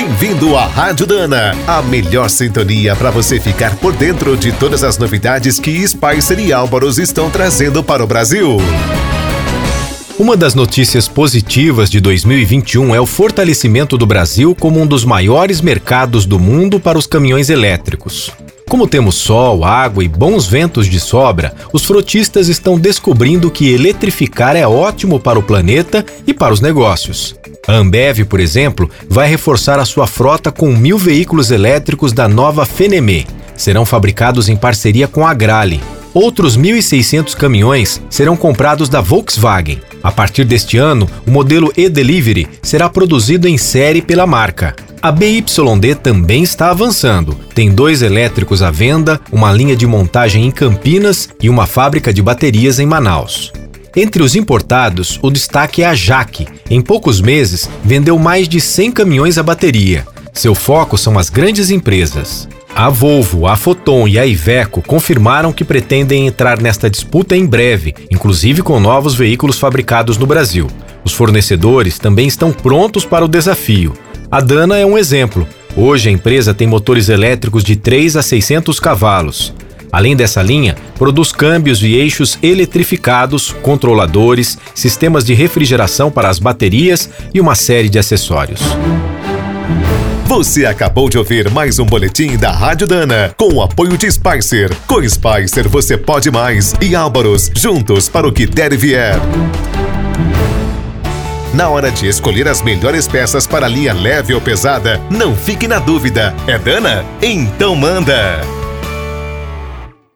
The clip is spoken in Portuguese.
Bem-vindo à Rádio Dana, a melhor sintonia para você ficar por dentro de todas as novidades que Spicer e Álvaros estão trazendo para o Brasil. Uma das notícias positivas de 2021 é o fortalecimento do Brasil como um dos maiores mercados do mundo para os caminhões elétricos. Como temos sol, água e bons ventos de sobra, os frotistas estão descobrindo que eletrificar é ótimo para o planeta e para os negócios. A Ambev, por exemplo, vai reforçar a sua frota com mil veículos elétricos da nova Fenemê. Serão fabricados em parceria com a Grale. Outros 1.600 caminhões serão comprados da Volkswagen. A partir deste ano, o modelo e-Delivery será produzido em série pela marca. A BYD também está avançando. Tem dois elétricos à venda, uma linha de montagem em Campinas e uma fábrica de baterias em Manaus. Entre os importados, o destaque é a Jaque. Em poucos meses, vendeu mais de 100 caminhões a bateria. Seu foco são as grandes empresas. A Volvo, a Foton e a Iveco confirmaram que pretendem entrar nesta disputa em breve, inclusive com novos veículos fabricados no Brasil. Os fornecedores também estão prontos para o desafio. A Dana é um exemplo. Hoje a empresa tem motores elétricos de 3 a 600 cavalos. Além dessa linha, produz câmbios e eixos eletrificados, controladores, sistemas de refrigeração para as baterias e uma série de acessórios. Você acabou de ouvir mais um boletim da Rádio Dana, com o apoio de Spicer. Com Spicer você pode mais e Álvaros, juntos para o que der e vier. Na hora de escolher as melhores peças para linha leve ou pesada, não fique na dúvida. É Dana? Então manda!